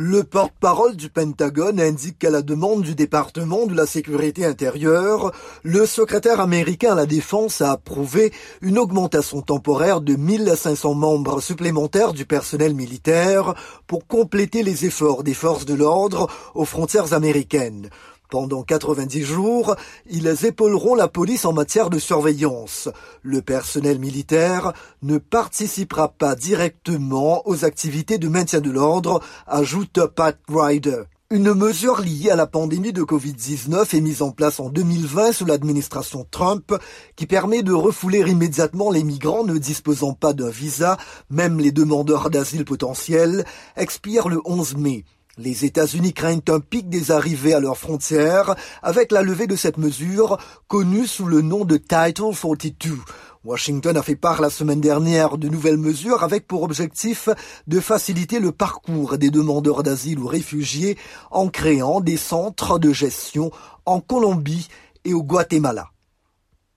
Le porte-parole du Pentagone indique qu'à la demande du département de la sécurité intérieure, le secrétaire américain à la défense a approuvé une augmentation temporaire de 1500 membres supplémentaires du personnel militaire pour compléter les efforts des forces de l'ordre aux frontières américaines. Pendant 90 jours, ils épauleront la police en matière de surveillance. Le personnel militaire ne participera pas directement aux activités de maintien de l'ordre, ajoute Pat Ryder. Une mesure liée à la pandémie de Covid-19 est mise en place en 2020 sous l'administration Trump qui permet de refouler immédiatement les migrants ne disposant pas d'un visa, même les demandeurs d'asile potentiels, expire le 11 mai. Les États-Unis craignent un pic des arrivées à leurs frontières avec la levée de cette mesure connue sous le nom de Title 42. Washington a fait part la semaine dernière de nouvelles mesures avec pour objectif de faciliter le parcours des demandeurs d'asile ou réfugiés en créant des centres de gestion en Colombie et au Guatemala.